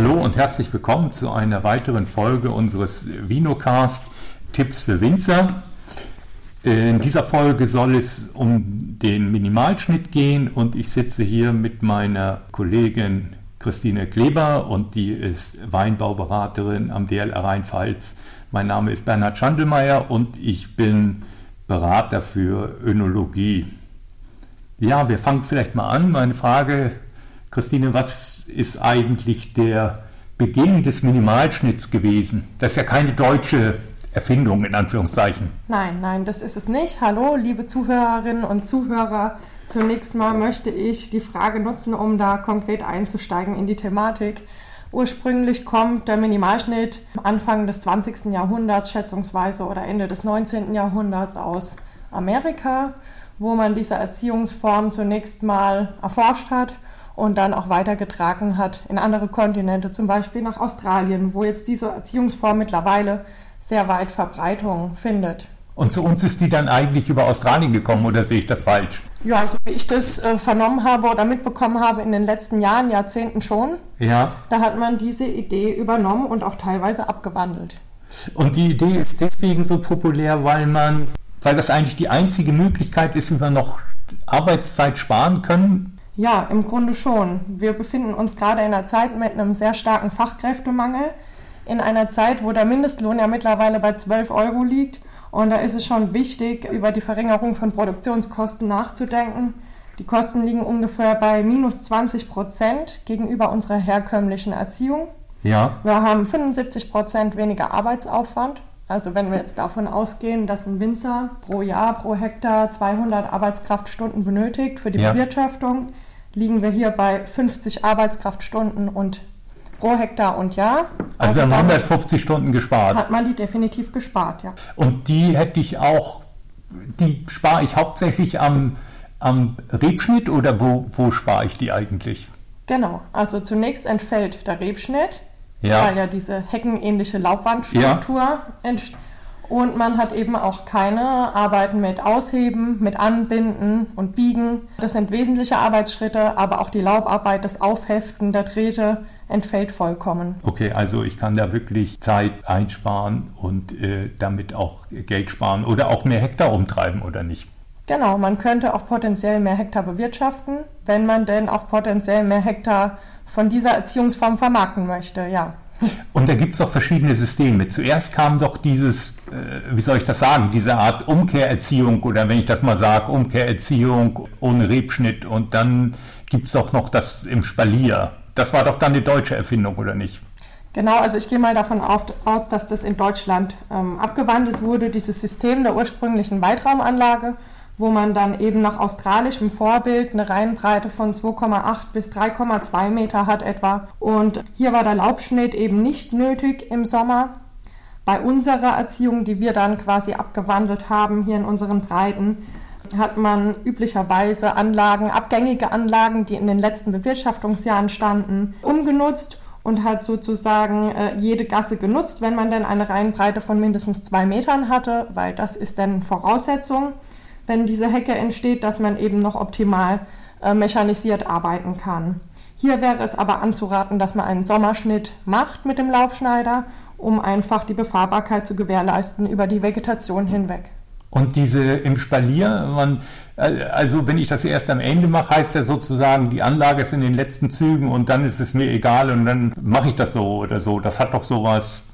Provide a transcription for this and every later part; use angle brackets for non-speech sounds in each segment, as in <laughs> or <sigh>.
Hallo und herzlich willkommen zu einer weiteren Folge unseres Vinocast Tipps für Winzer. In dieser Folge soll es um den Minimalschnitt gehen und ich sitze hier mit meiner Kollegin Christine Kleber und die ist Weinbauberaterin am DLR Rheinpfalz. Mein Name ist Bernhard Schandelmeier und ich bin Berater für Önologie. Ja, wir fangen vielleicht mal an. Meine Frage, Christine, was ist eigentlich der Beginn des Minimalschnitts gewesen? Das ist ja keine deutsche Erfindung in Anführungszeichen. Nein, nein, das ist es nicht. Hallo, liebe Zuhörerinnen und Zuhörer. Zunächst mal möchte ich die Frage nutzen, um da konkret einzusteigen in die Thematik. Ursprünglich kommt der Minimalschnitt Anfang des 20. Jahrhunderts schätzungsweise oder Ende des 19. Jahrhunderts aus Amerika, wo man diese Erziehungsform zunächst mal erforscht hat und dann auch weitergetragen hat in andere Kontinente, zum Beispiel nach Australien, wo jetzt diese Erziehungsform mittlerweile sehr weit Verbreitung findet. Und zu uns ist die dann eigentlich über Australien gekommen oder sehe ich das falsch? Ja, so wie ich das äh, vernommen habe oder mitbekommen habe in den letzten Jahren, Jahrzehnten schon. Ja. Da hat man diese Idee übernommen und auch teilweise abgewandelt. Und die Idee ist deswegen so populär, weil man, weil das eigentlich die einzige Möglichkeit ist, wie wir noch Arbeitszeit sparen können. Ja, im Grunde schon. Wir befinden uns gerade in einer Zeit mit einem sehr starken Fachkräftemangel. In einer Zeit, wo der Mindestlohn ja mittlerweile bei 12 Euro liegt und da ist es schon wichtig, über die Verringerung von Produktionskosten nachzudenken. Die Kosten liegen ungefähr bei minus 20 Prozent gegenüber unserer herkömmlichen Erziehung. Ja. Wir haben 75 Prozent weniger Arbeitsaufwand. Also wenn wir jetzt davon ausgehen, dass ein Winzer pro Jahr, pro Hektar 200 Arbeitskraftstunden benötigt für die ja. Bewirtschaftung, liegen wir hier bei 50 Arbeitskraftstunden und pro Hektar und Jahr. Also, also haben 150 Stunden gespart. Hat man die definitiv gespart, ja. Und die hätte ich auch, die spare ich hauptsächlich am, am Rebschnitt oder wo, wo spare ich die eigentlich? Genau, also zunächst entfällt der Rebschnitt, ja. weil ja diese heckenähnliche Laubwandstruktur ja. entsteht und man hat eben auch keine Arbeiten mit Ausheben, mit Anbinden und Biegen. Das sind wesentliche Arbeitsschritte, aber auch die Laubarbeit, das Aufheften der Drähte entfällt vollkommen. Okay, also ich kann da wirklich Zeit einsparen und äh, damit auch Geld sparen oder auch mehr Hektar umtreiben oder nicht? Genau, man könnte auch potenziell mehr Hektar bewirtschaften, wenn man denn auch potenziell mehr Hektar von dieser Erziehungsform vermarkten möchte, ja. Und da gibt es auch verschiedene Systeme. Zuerst kam doch dieses, äh, wie soll ich das sagen, diese Art Umkehrerziehung oder wenn ich das mal sage, Umkehrerziehung ohne Rebschnitt und dann gibt es doch noch das im Spalier. Das war doch dann die deutsche Erfindung, oder nicht? Genau, also ich gehe mal davon aus, dass das in Deutschland ähm, abgewandelt wurde, dieses System der ursprünglichen Weitraumanlage wo man dann eben nach australischem Vorbild eine Reihenbreite von 2,8 bis 3,2 Meter hat etwa. Und hier war der Laubschnitt eben nicht nötig im Sommer. Bei unserer Erziehung, die wir dann quasi abgewandelt haben hier in unseren Breiten, hat man üblicherweise Anlagen, abgängige Anlagen, die in den letzten Bewirtschaftungsjahren standen, umgenutzt und hat sozusagen äh, jede Gasse genutzt, wenn man denn eine Reihenbreite von mindestens zwei Metern hatte, weil das ist dann Voraussetzung wenn diese Hecke entsteht, dass man eben noch optimal äh, mechanisiert arbeiten kann. Hier wäre es aber anzuraten, dass man einen Sommerschnitt macht mit dem Laubschneider, um einfach die Befahrbarkeit zu gewährleisten über die Vegetation hinweg. Und diese im Spalier, man, äh, also wenn ich das erst am Ende mache, heißt ja sozusagen, die Anlage ist in den letzten Zügen und dann ist es mir egal und dann mache ich das so oder so. Das hat doch sowas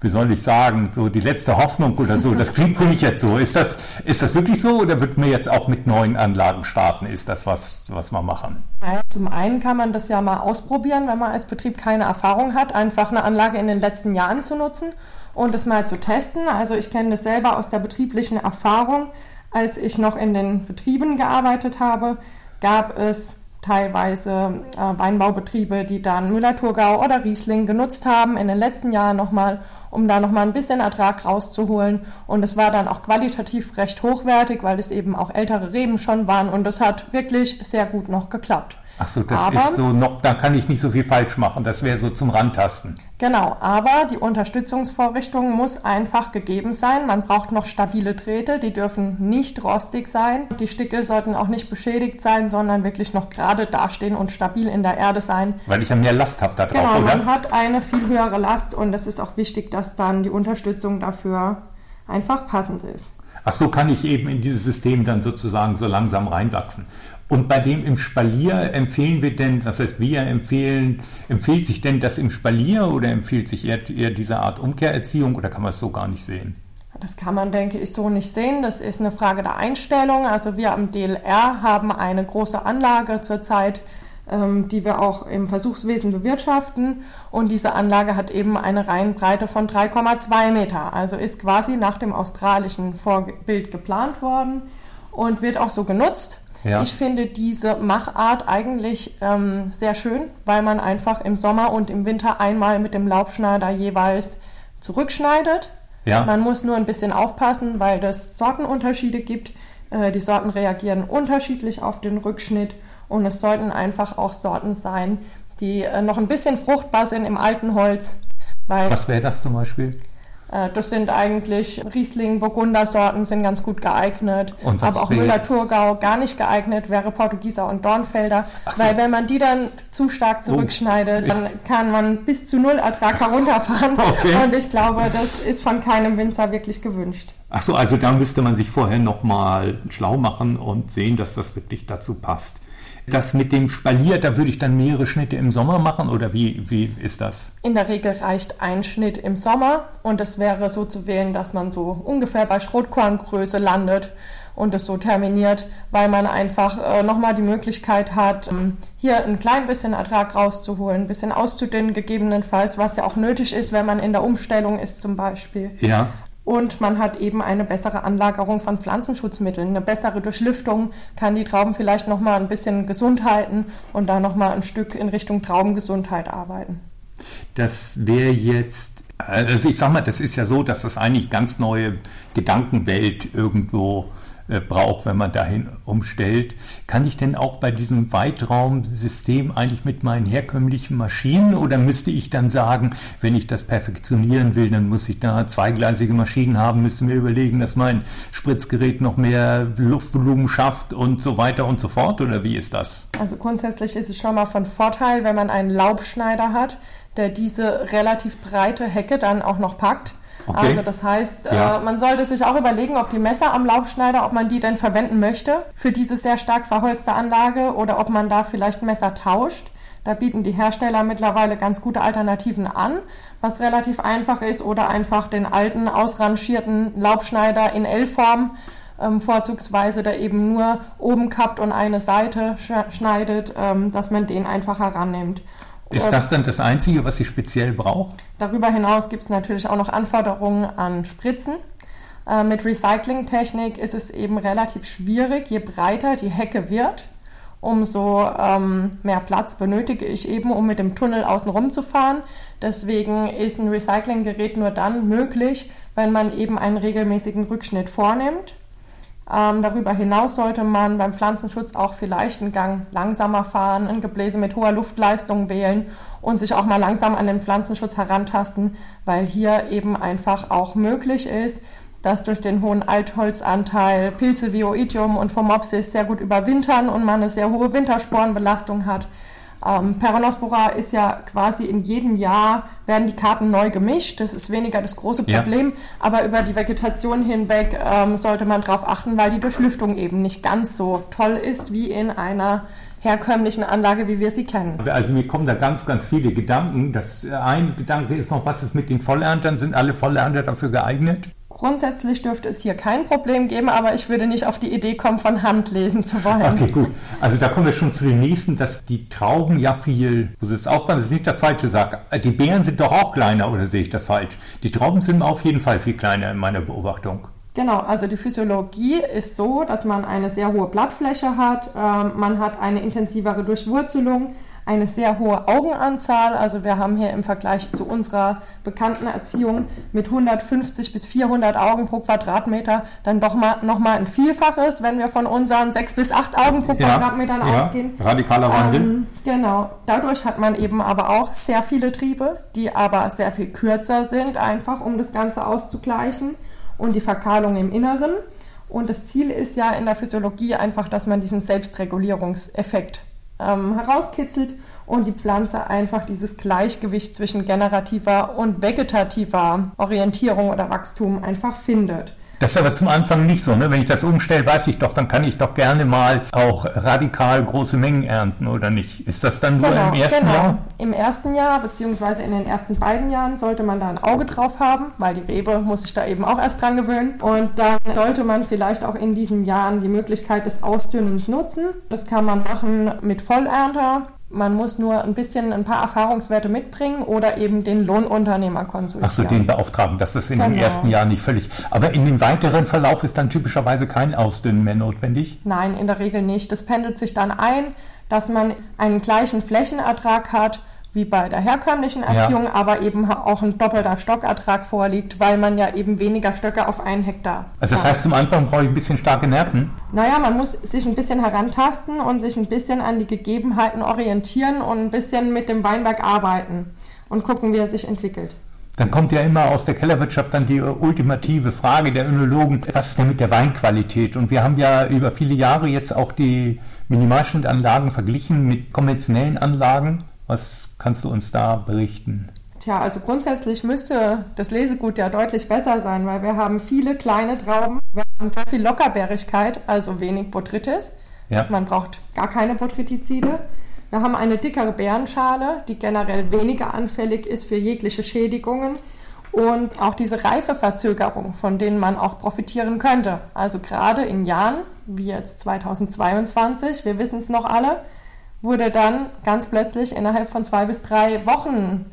wie soll ich sagen, so die letzte Hoffnung oder so. Das klingt für mich jetzt so. Ist das, ist das wirklich so oder wird mir jetzt auch mit neuen Anlagen starten? Ist das was, was wir machen? Ja, zum einen kann man das ja mal ausprobieren, wenn man als Betrieb keine Erfahrung hat, einfach eine Anlage in den letzten Jahren zu nutzen und es mal zu testen. Also ich kenne das selber aus der betrieblichen Erfahrung. Als ich noch in den Betrieben gearbeitet habe, gab es teilweise äh, Weinbaubetriebe, die dann Müller-Thurgau oder Riesling genutzt haben in den letzten Jahren nochmal, um da nochmal ein bisschen Ertrag rauszuholen. Und es war dann auch qualitativ recht hochwertig, weil es eben auch ältere Reben schon waren und es hat wirklich sehr gut noch geklappt. Ach so, das aber, ist so noch, da kann ich nicht so viel falsch machen. Das wäre so zum Randtasten. Genau, aber die Unterstützungsvorrichtung muss einfach gegeben sein. Man braucht noch stabile Drähte, die dürfen nicht rostig sein. Die Sticke sollten auch nicht beschädigt sein, sondern wirklich noch gerade dastehen und stabil in der Erde sein. Weil ich ja mehr Last habe da drauf, genau, oder? man hat eine viel höhere Last und es ist auch wichtig, dass dann die Unterstützung dafür einfach passend ist. Ach so kann ich eben in dieses System dann sozusagen so langsam reinwachsen. Und bei dem im Spalier empfehlen wir denn, was heißt wir empfehlen, empfiehlt sich denn das im Spalier oder empfiehlt sich eher, eher diese Art Umkehrerziehung oder kann man es so gar nicht sehen? Das kann man, denke ich, so nicht sehen. Das ist eine Frage der Einstellung. Also wir am DLR haben eine große Anlage zurzeit, ähm, die wir auch im Versuchswesen bewirtschaften. Und diese Anlage hat eben eine Reihenbreite von 3,2 Meter. Also ist quasi nach dem australischen Vorbild geplant worden und wird auch so genutzt. Ja. Ich finde diese Machart eigentlich ähm, sehr schön, weil man einfach im Sommer und im Winter einmal mit dem Laubschneider jeweils zurückschneidet. Ja. Man muss nur ein bisschen aufpassen, weil es Sortenunterschiede gibt. Äh, die Sorten reagieren unterschiedlich auf den Rückschnitt und es sollten einfach auch Sorten sein, die äh, noch ein bisschen fruchtbar sind im alten Holz. Was wäre das zum Beispiel? Äh, das sind eigentlich Riesling, Burgunder-Sorten sind ganz gut geeignet. aber auch Müller-Thurgau gar nicht geeignet wäre Portugieser und Dornfelder. So. Weil wenn man die dann zu stark oh. zurückschneidet, oh. dann kann man bis zu null Ertrag herunterfahren. <laughs> Okay. Und ich glaube, das ist von keinem Winzer wirklich gewünscht. Ach so, also da müsste man sich vorher nochmal schlau machen und sehen, dass das wirklich dazu passt. Das mit dem Spalier, da würde ich dann mehrere Schnitte im Sommer machen oder wie, wie ist das? In der Regel reicht ein Schnitt im Sommer und es wäre so zu wählen, dass man so ungefähr bei Schrotkorngröße landet und es so terminiert, weil man einfach äh, nochmal die Möglichkeit hat, ähm, hier ein klein bisschen Ertrag rauszuholen, ein bisschen auszudünnen gegebenenfalls, was ja auch nötig ist, wenn man in der Umstellung ist zum Beispiel. Ja und man hat eben eine bessere Anlagerung von Pflanzenschutzmitteln, eine bessere Durchlüftung, kann die Trauben vielleicht noch mal ein bisschen gesund halten und da noch mal ein Stück in Richtung Traubengesundheit arbeiten. Das wäre jetzt also ich sag mal, das ist ja so, dass das eigentlich ganz neue Gedankenwelt irgendwo äh, braucht, wenn man dahin umstellt. Kann ich denn auch bei diesem Weitraumsystem eigentlich mit meinen herkömmlichen Maschinen oder müsste ich dann sagen, wenn ich das perfektionieren will, dann muss ich da zweigleisige Maschinen haben, müsste mir überlegen, dass mein Spritzgerät noch mehr Luftvolumen schafft und so weiter und so fort oder wie ist das? Also grundsätzlich ist es schon mal von Vorteil, wenn man einen Laubschneider hat, der diese relativ breite Hecke dann auch noch packt Okay. Also das heißt, ja. äh, man sollte sich auch überlegen, ob die Messer am Laufschneider, ob man die denn verwenden möchte für diese sehr stark verholzte Anlage oder ob man da vielleicht Messer tauscht. Da bieten die Hersteller mittlerweile ganz gute Alternativen an, was relativ einfach ist oder einfach den alten ausrangierten Laubschneider in L-Form ähm, vorzugsweise, der eben nur oben kappt und eine Seite schneidet, ähm, dass man den einfach herannimmt. Ist das dann das Einzige, was sie speziell braucht? Darüber hinaus gibt es natürlich auch noch Anforderungen an Spritzen. Äh, mit Recyclingtechnik ist es eben relativ schwierig. Je breiter die Hecke wird, umso ähm, mehr Platz benötige ich eben, um mit dem Tunnel außenrum zu fahren. Deswegen ist ein Recyclinggerät nur dann möglich, wenn man eben einen regelmäßigen Rückschnitt vornimmt. Ähm, darüber hinaus sollte man beim Pflanzenschutz auch vielleicht einen Gang langsamer fahren, ein Gebläse mit hoher Luftleistung wählen und sich auch mal langsam an den Pflanzenschutz herantasten, weil hier eben einfach auch möglich ist, dass durch den hohen Altholzanteil Pilze wie Oidium und Phomopsis sehr gut überwintern und man eine sehr hohe Wintersporenbelastung hat. Ähm, Peronospora ist ja quasi in jedem Jahr werden die Karten neu gemischt. Das ist weniger das große Problem. Ja. Aber über die Vegetation hinweg ähm, sollte man darauf achten, weil die Durchlüftung eben nicht ganz so toll ist wie in einer herkömmlichen Anlage, wie wir sie kennen. Also mir kommen da ganz, ganz viele Gedanken. Das äh, ein Gedanke ist noch, was ist mit den Vollerntern? Sind alle Vollernter dafür geeignet? Grundsätzlich dürfte es hier kein Problem geben, aber ich würde nicht auf die Idee kommen, von Hand lesen zu wollen. Okay, gut. Also da kommen wir schon zu den nächsten, dass die Trauben ja viel, muss jetzt aufpassen, dass ich nicht das Falsche sage. Die Beeren sind doch auch kleiner, oder sehe ich das falsch? Die Trauben sind auf jeden Fall viel kleiner in meiner Beobachtung. Genau, also die Physiologie ist so, dass man eine sehr hohe Blattfläche hat, äh, man hat eine intensivere Durchwurzelung, eine sehr hohe Augenanzahl. Also wir haben hier im Vergleich zu unserer bekannten Erziehung mit 150 bis 400 Augen pro Quadratmeter dann doch mal noch mal ein Vielfaches, wenn wir von unseren sechs bis acht Augen pro ja, Quadratmeter ja, ausgehen. Radikaler Wandel. Ähm, genau. Dadurch hat man eben aber auch sehr viele Triebe, die aber sehr viel kürzer sind, einfach um das Ganze auszugleichen und die Verkahlung im Inneren. Und das Ziel ist ja in der Physiologie einfach, dass man diesen Selbstregulierungseffekt ähm, herauskitzelt und die Pflanze einfach dieses Gleichgewicht zwischen generativer und vegetativer Orientierung oder Wachstum einfach findet. Das ist aber zum Anfang nicht so. Ne? Wenn ich das umstelle, weiß ich doch, dann kann ich doch gerne mal auch radikal große Mengen ernten, oder nicht? Ist das dann genau, nur im ersten genau. Jahr? Im ersten Jahr, beziehungsweise in den ersten beiden Jahren, sollte man da ein Auge drauf haben, weil die Rebe muss sich da eben auch erst dran gewöhnen. Und dann sollte man vielleicht auch in diesen Jahren die Möglichkeit des Ausdünnens nutzen. Das kann man machen mit Vollernter man muss nur ein bisschen ein paar Erfahrungswerte mitbringen oder eben den Lohnunternehmer konsultieren. Achso, den beauftragen, das ist in genau. den ersten Jahren nicht völlig. Aber in dem weiteren Verlauf ist dann typischerweise kein Ausdünnen mehr notwendig? Nein, in der Regel nicht. Das pendelt sich dann ein, dass man einen gleichen Flächenertrag hat wie bei der herkömmlichen Erziehung, ja. aber eben auch ein doppelter Stockertrag vorliegt, weil man ja eben weniger Stöcke auf einen Hektar. Also das heißt, zum Anfang brauche ich ein bisschen starke Nerven? Naja, man muss sich ein bisschen herantasten und sich ein bisschen an die Gegebenheiten orientieren und ein bisschen mit dem Weinberg arbeiten und gucken, wie er sich entwickelt. Dann kommt ja immer aus der Kellerwirtschaft dann die ultimative Frage der Önologen, was ist denn mit der Weinqualität? Und wir haben ja über viele Jahre jetzt auch die Minimalschnittanlagen verglichen mit konventionellen Anlagen. Was kannst du uns da berichten? Tja, also grundsätzlich müsste das Lesegut ja deutlich besser sein, weil wir haben viele kleine Trauben, wir haben sehr viel Lockerbeerigkeit, also wenig Botrytis. Ja. Man braucht gar keine Botrytizide. Wir haben eine dickere Beerenschale, die generell weniger anfällig ist für jegliche Schädigungen. Und auch diese Reifeverzögerung, von denen man auch profitieren könnte. Also gerade in Jahren, wie jetzt 2022, wir wissen es noch alle, wurde dann ganz plötzlich innerhalb von zwei bis drei Wochen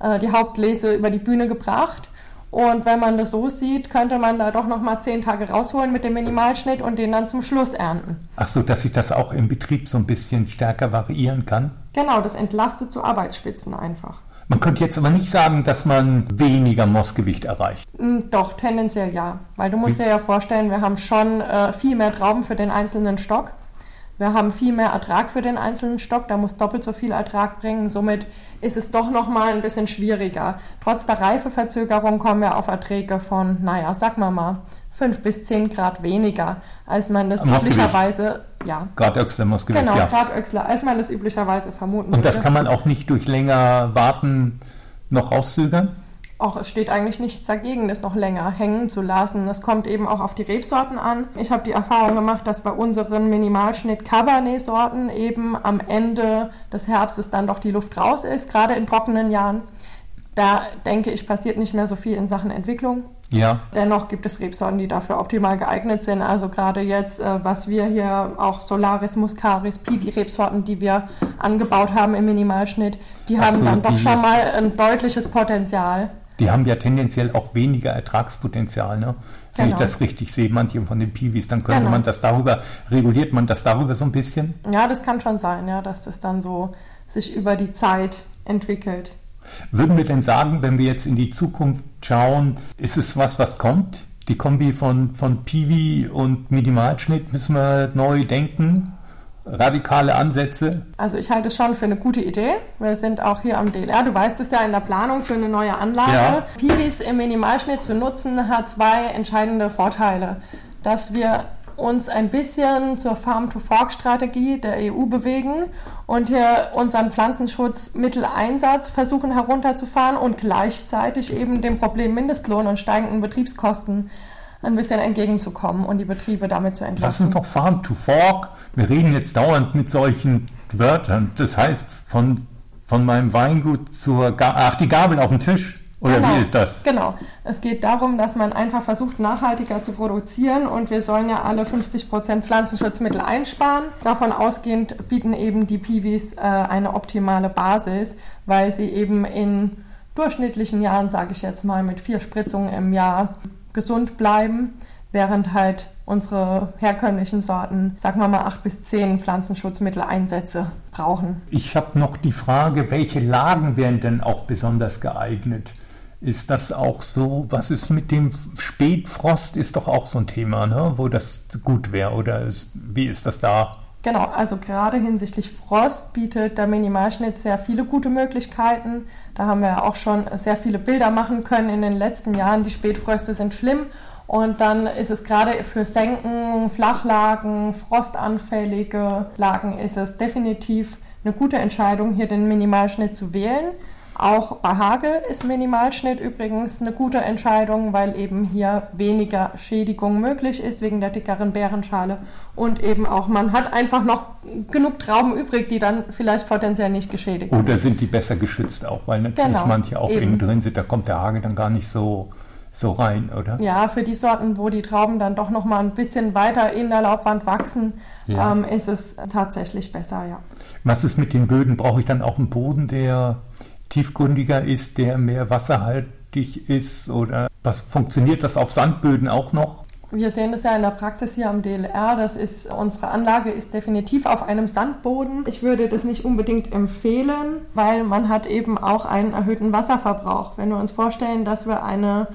äh, die Hauptlese über die Bühne gebracht. Und wenn man das so sieht, könnte man da doch noch mal zehn Tage rausholen mit dem Minimalschnitt und den dann zum Schluss ernten. Ach so, dass sich das auch im Betrieb so ein bisschen stärker variieren kann? Genau, das entlastet zu Arbeitsspitzen einfach. Man könnte jetzt aber nicht sagen, dass man weniger Mossgewicht erreicht. Mm, doch, tendenziell ja. Weil du musst Wie? dir ja vorstellen, wir haben schon äh, viel mehr Trauben für den einzelnen Stock. Wir haben viel mehr Ertrag für den einzelnen Stock, der muss doppelt so viel Ertrag bringen. Somit ist es doch nochmal ein bisschen schwieriger. Trotz der Reifeverzögerung kommen wir auf Erträge von, naja, sag mal mal, 5 bis 10 Grad weniger, als man das üblicherweise, ja. Grad Öxler Moskowitz, Genau, ja. Grad Öxler, als man das üblicherweise vermuten Und das würde. kann man auch nicht durch länger Warten noch rauszögern? Auch es steht eigentlich nichts dagegen, das noch länger hängen zu lassen. Das kommt eben auch auf die Rebsorten an. Ich habe die Erfahrung gemacht, dass bei unseren Minimalschnitt Cabernet-Sorten eben am Ende des Herbstes dann doch die Luft raus ist, gerade in trockenen Jahren. Da denke ich, passiert nicht mehr so viel in Sachen Entwicklung. Ja. Dennoch gibt es Rebsorten, die dafür optimal geeignet sind. Also gerade jetzt, äh, was wir hier auch Solaris, Muscaris, Piwi-Rebsorten, die wir angebaut haben im Minimalschnitt, die haben so, dann doch schon mal ein deutliches Potenzial. Die haben ja tendenziell auch weniger Ertragspotenzial, ne? Wenn genau. ich das richtig sehe, manche von den Piwis, dann könnte genau. man das darüber, reguliert man das darüber so ein bisschen? Ja, das kann schon sein, ja, dass das dann so sich über die Zeit entwickelt. Würden wir denn sagen, wenn wir jetzt in die Zukunft schauen, ist es was, was kommt? Die Kombi von, von Piwi und Minimalschnitt müssen wir neu denken? Radikale Ansätze? Also ich halte es schon für eine gute Idee. Wir sind auch hier am DLR. Du weißt es ja in der Planung für eine neue Anlage. Ja. Piwis im Minimalschnitt zu nutzen hat zwei entscheidende Vorteile. Dass wir uns ein bisschen zur Farm-to-Fork-Strategie der EU bewegen und hier unseren Pflanzenschutzmitteleinsatz versuchen herunterzufahren und gleichzeitig eben dem Problem Mindestlohn und steigenden Betriebskosten ein bisschen entgegenzukommen und die Betriebe damit zu entlasten. Das sind doch Farm to Fork. Wir reden jetzt dauernd mit solchen Wörtern. Das heißt, von, von meinem Weingut zur, Ga ach, die Gabel auf dem Tisch. Oder genau, wie ist das? Genau. Es geht darum, dass man einfach versucht, nachhaltiger zu produzieren und wir sollen ja alle 50 Prozent Pflanzenschutzmittel einsparen. Davon ausgehend bieten eben die Piwis äh, eine optimale Basis, weil sie eben in durchschnittlichen Jahren, sage ich jetzt mal, mit vier Spritzungen im Jahr gesund bleiben, während halt unsere herkömmlichen Sorten, sagen wir mal, acht bis zehn Pflanzenschutzmitteleinsätze brauchen. Ich habe noch die Frage, welche Lagen wären denn auch besonders geeignet? Ist das auch so? Was ist mit dem Spätfrost? Ist doch auch so ein Thema, ne? wo das gut wäre. Oder wie ist das da? Genau, also gerade hinsichtlich Frost bietet der Minimalschnitt sehr viele gute Möglichkeiten. Da haben wir auch schon sehr viele Bilder machen können in den letzten Jahren. Die Spätfröste sind schlimm und dann ist es gerade für Senken, Flachlagen, frostanfällige Lagen ist es definitiv eine gute Entscheidung, hier den Minimalschnitt zu wählen. Auch bei Hagel ist Minimalschnitt übrigens eine gute Entscheidung, weil eben hier weniger Schädigung möglich ist wegen der dickeren Bärenschale und eben auch man hat einfach noch genug Trauben übrig, die dann vielleicht potenziell nicht geschädigt sind. Oder sind die besser geschützt auch, weil natürlich genau, manche auch eben. innen drin sind, da kommt der Hagel dann gar nicht so so rein, oder? Ja, für die Sorten, wo die Trauben dann doch noch mal ein bisschen weiter in der Laubwand wachsen, ja. ähm, ist es tatsächlich besser, ja. Was ist mit den Böden? Brauche ich dann auch einen Boden, der tiefgründiger ist, der mehr wasserhaltig ist? Oder was funktioniert das auf Sandböden auch noch? Wir sehen das ja in der Praxis hier am DLR. Das ist, unsere Anlage ist definitiv auf einem Sandboden. Ich würde das nicht unbedingt empfehlen, weil man hat eben auch einen erhöhten Wasserverbrauch. Wenn wir uns vorstellen, dass wir eine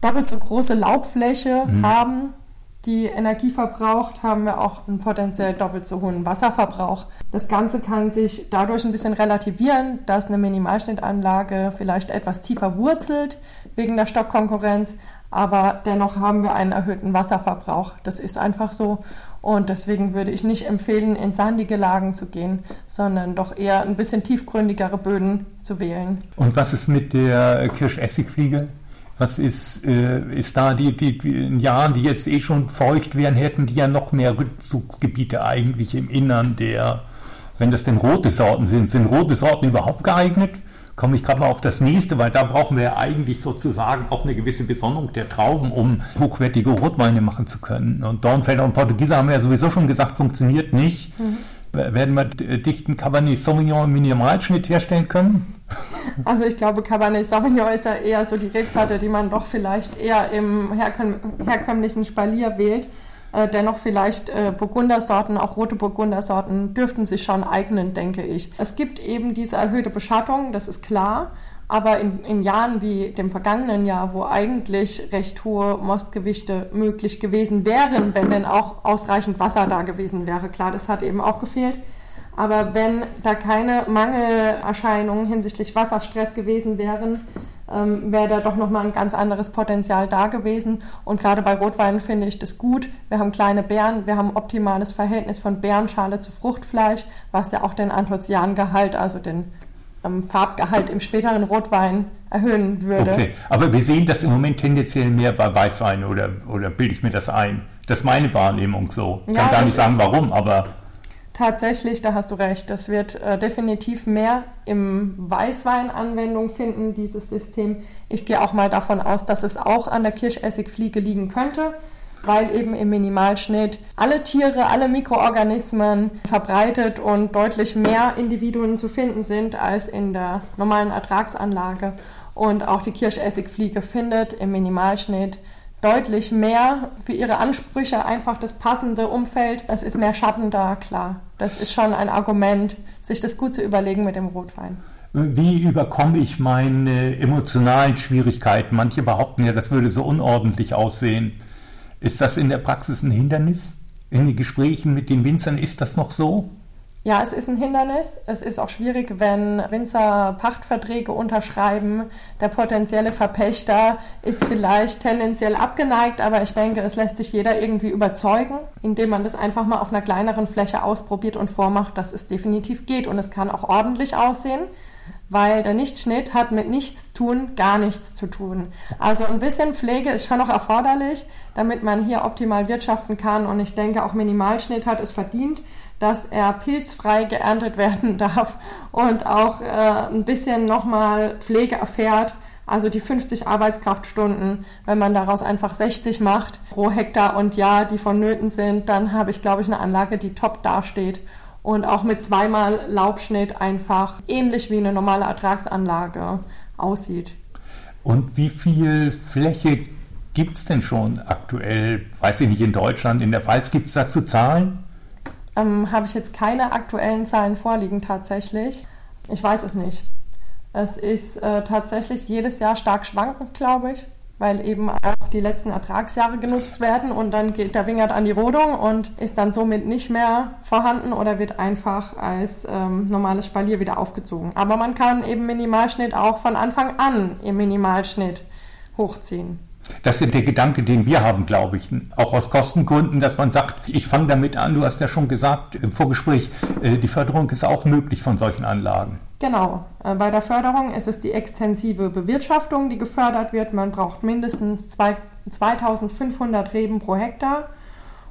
doppelt so große Laubfläche mhm. haben, die Energie verbraucht, haben wir auch einen potenziell doppelt so hohen Wasserverbrauch. Das Ganze kann sich dadurch ein bisschen relativieren, dass eine Minimalschnittanlage vielleicht etwas tiefer wurzelt wegen der Stockkonkurrenz, aber dennoch haben wir einen erhöhten Wasserverbrauch. Das ist einfach so. Und deswegen würde ich nicht empfehlen, in sandige Lagen zu gehen, sondern doch eher ein bisschen tiefgründigere Böden zu wählen. Und was ist mit der Kirschessigfliege? Was ist, äh, ist da die, die, in Jahren, die jetzt eh schon feucht wären, hätten die ja noch mehr Rückzugsgebiete eigentlich im Innern der, wenn das denn rote Sorten sind. Sind rote Sorten überhaupt geeignet? Komme ich gerade mal auf das nächste, weil da brauchen wir ja eigentlich sozusagen auch eine gewisse Besonderung der Trauben, um hochwertige Rotweine machen zu können. Und Dornfelder und Portugieser haben wir ja sowieso schon gesagt, funktioniert nicht. Mhm. Werden wir dichten Cabernet Sauvignon im Minimalschnitt herstellen können? Also ich glaube, Cabernet Sauvignon ist ja eher so die Rebsorte, die man doch vielleicht eher im herkömmlichen Spalier wählt. Äh, dennoch vielleicht äh, Burgundersorten, auch rote Burgundersorten dürften sich schon eignen, denke ich. Es gibt eben diese erhöhte Beschattung, das ist klar. Aber in, in, Jahren wie dem vergangenen Jahr, wo eigentlich recht hohe Mostgewichte möglich gewesen wären, wenn denn auch ausreichend Wasser da gewesen wäre, klar, das hat eben auch gefehlt, aber wenn da keine Mangelerscheinungen hinsichtlich Wasserstress gewesen wären, ähm, wäre da doch nochmal ein ganz anderes Potenzial da gewesen. Und gerade bei Rotwein finde ich das gut. Wir haben kleine Beeren, wir haben ein optimales Verhältnis von Beerenschale zu Fruchtfleisch, was ja auch den Anthocyanengehalt, also den ähm, Farbgehalt im späteren Rotwein erhöhen würde. Okay, aber wir sehen das im Moment tendenziell mehr bei Weißwein oder, oder bilde ich mir das ein? Das ist meine Wahrnehmung so. Ich kann ja, gar nicht sagen, warum, aber Tatsächlich, da hast du recht. Das wird äh, definitiv mehr im Weißwein Anwendung finden, dieses System. Ich gehe auch mal davon aus, dass es auch an der Kirschessigfliege liegen könnte, weil eben im Minimalschnitt alle Tiere, alle Mikroorganismen verbreitet und deutlich mehr Individuen zu finden sind als in der normalen Ertragsanlage. Und auch die Kirschessigfliege findet im Minimalschnitt deutlich mehr für ihre Ansprüche einfach das passende Umfeld. Es ist mehr Schatten da, klar. Das ist schon ein Argument, sich das gut zu überlegen mit dem Rotwein. Wie überkomme ich meine emotionalen Schwierigkeiten? Manche behaupten ja, das würde so unordentlich aussehen. Ist das in der Praxis ein Hindernis? In den Gesprächen mit den Winzern ist das noch so? Ja, es ist ein Hindernis. Es ist auch schwierig, wenn Winzer Pachtverträge unterschreiben. Der potenzielle Verpächter ist vielleicht tendenziell abgeneigt, aber ich denke, es lässt sich jeder irgendwie überzeugen, indem man das einfach mal auf einer kleineren Fläche ausprobiert und vormacht, dass es definitiv geht. Und es kann auch ordentlich aussehen, weil der Nichtschnitt hat mit nichts tun, gar nichts zu tun. Also ein bisschen Pflege ist schon noch erforderlich, damit man hier optimal wirtschaften kann. Und ich denke, auch Minimalschnitt hat es verdient dass er pilzfrei geerntet werden <laughs> darf und auch äh, ein bisschen nochmal Pflege erfährt. Also die 50 Arbeitskraftstunden, wenn man daraus einfach 60 macht pro Hektar und Jahr, die vonnöten sind, dann habe ich, glaube ich, eine Anlage, die top dasteht und auch mit zweimal Laubschnitt einfach ähnlich wie eine normale Ertragsanlage aussieht. Und wie viel Fläche gibt es denn schon aktuell, weiß ich nicht, in Deutschland, in der Pfalz, gibt es dazu Zahlen? Ähm, Habe ich jetzt keine aktuellen Zahlen vorliegen tatsächlich. Ich weiß es nicht. Es ist äh, tatsächlich jedes Jahr stark schwankend, glaube ich, weil eben auch die letzten Ertragsjahre genutzt werden und dann geht der Wingert an die Rodung und ist dann somit nicht mehr vorhanden oder wird einfach als ähm, normales Spalier wieder aufgezogen. Aber man kann eben Minimalschnitt auch von Anfang an im Minimalschnitt hochziehen. Das ist der Gedanke, den wir haben, glaube ich, auch aus Kostengründen, dass man sagt, ich fange damit an, du hast ja schon gesagt im Vorgespräch, äh, die Förderung ist auch möglich von solchen Anlagen. Genau, äh, bei der Förderung ist es die extensive Bewirtschaftung, die gefördert wird. Man braucht mindestens 2500 Reben pro Hektar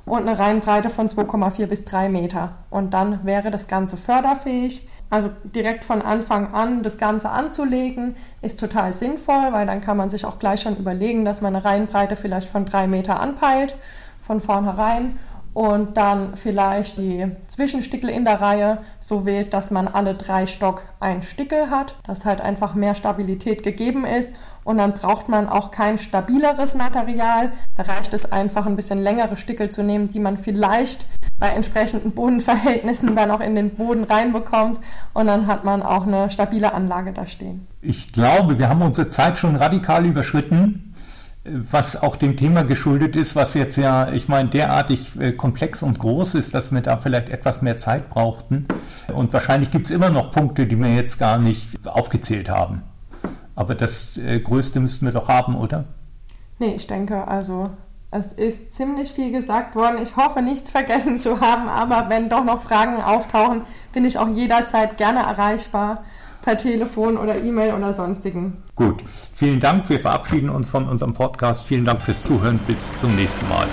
und eine Reihenbreite von 2,4 bis 3 Meter. Und dann wäre das Ganze förderfähig. Also direkt von Anfang an das Ganze anzulegen, ist total sinnvoll, weil dann kann man sich auch gleich schon überlegen, dass man eine Reihenbreite vielleicht von 3 Meter anpeilt, von vornherein und dann vielleicht die Zwischenstickel in der Reihe so wählt, dass man alle drei Stock ein Stickel hat, dass halt einfach mehr Stabilität gegeben ist und dann braucht man auch kein stabileres Material. Da reicht es einfach ein bisschen längere Stickel zu nehmen, die man vielleicht bei entsprechenden Bodenverhältnissen dann auch in den Boden reinbekommt und dann hat man auch eine stabile Anlage da stehen. Ich glaube, wir haben unsere Zeit schon radikal überschritten was auch dem Thema geschuldet ist, was jetzt ja, ich meine, derartig äh, komplex und groß ist, dass wir da vielleicht etwas mehr Zeit brauchten. Und wahrscheinlich gibt es immer noch Punkte, die wir jetzt gar nicht aufgezählt haben. Aber das äh, Größte müssten wir doch haben, oder? Nee, ich denke, also es ist ziemlich viel gesagt worden. Ich hoffe, nichts vergessen zu haben, aber wenn doch noch Fragen auftauchen, bin ich auch jederzeit gerne erreichbar per Telefon oder E-Mail oder sonstigen. Gut, vielen Dank. Wir verabschieden uns von unserem Podcast. Vielen Dank fürs Zuhören. Bis zum nächsten Mal.